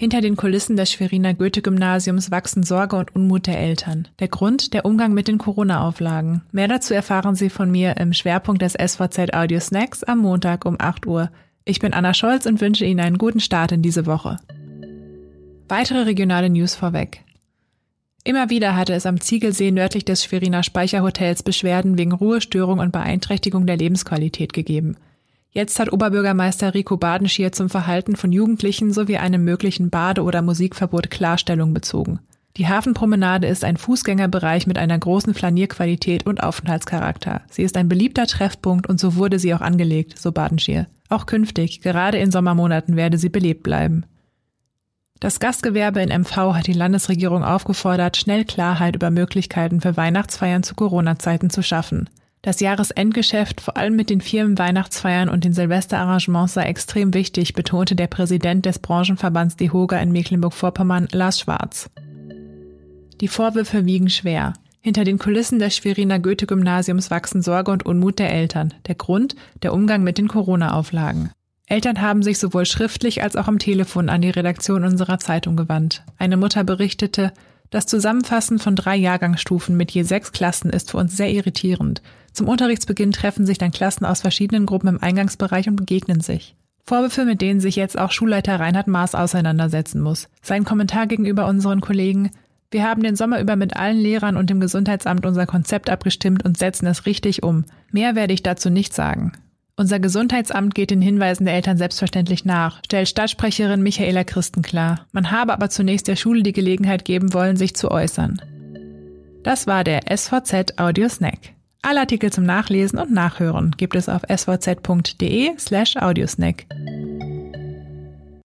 Hinter den Kulissen des Schweriner Goethe-Gymnasiums wachsen Sorge und Unmut der Eltern. Der Grund, der Umgang mit den Corona-Auflagen. Mehr dazu erfahren Sie von mir im Schwerpunkt des SVZ Audio Snacks am Montag um 8 Uhr. Ich bin Anna Scholz und wünsche Ihnen einen guten Start in diese Woche. Weitere regionale News vorweg. Immer wieder hatte es am Ziegelsee nördlich des Schweriner Speicherhotels Beschwerden wegen Ruhestörung und Beeinträchtigung der Lebensqualität gegeben. Jetzt hat Oberbürgermeister Rico Badenschier zum Verhalten von Jugendlichen sowie einem möglichen Bade- oder Musikverbot Klarstellung bezogen. Die Hafenpromenade ist ein Fußgängerbereich mit einer großen Flanierqualität und Aufenthaltscharakter. Sie ist ein beliebter Treffpunkt und so wurde sie auch angelegt, so Badenschier. Auch künftig, gerade in Sommermonaten, werde sie belebt bleiben. Das Gastgewerbe in MV hat die Landesregierung aufgefordert, schnell Klarheit über Möglichkeiten für Weihnachtsfeiern zu Corona-Zeiten zu schaffen. Das Jahresendgeschäft, vor allem mit den Firmen Weihnachtsfeiern und den Silvesterarrangements, sei extrem wichtig, betonte der Präsident des Branchenverbands DEHOGA in Mecklenburg-Vorpommern, Lars Schwarz. Die Vorwürfe wiegen schwer. Hinter den Kulissen des Schweriner Goethe-Gymnasiums wachsen Sorge und Unmut der Eltern. Der Grund? Der Umgang mit den Corona-Auflagen. Eltern haben sich sowohl schriftlich als auch am Telefon an die Redaktion unserer Zeitung gewandt. Eine Mutter berichtete, das Zusammenfassen von drei Jahrgangsstufen mit je sechs Klassen ist für uns sehr irritierend. Zum Unterrichtsbeginn treffen sich dann Klassen aus verschiedenen Gruppen im Eingangsbereich und begegnen sich. Vorwürfe, mit denen sich jetzt auch Schulleiter Reinhard Maas auseinandersetzen muss. Sein Kommentar gegenüber unseren Kollegen Wir haben den Sommer über mit allen Lehrern und dem Gesundheitsamt unser Konzept abgestimmt und setzen es richtig um. Mehr werde ich dazu nicht sagen. Unser Gesundheitsamt geht den Hinweisen der Eltern selbstverständlich nach, stellt Stadtsprecherin Michaela Christen klar. Man habe aber zunächst der Schule die Gelegenheit geben wollen, sich zu äußern. Das war der SVZ Audio Snack. Alle Artikel zum Nachlesen und Nachhören gibt es auf svz.de slash audiosnack.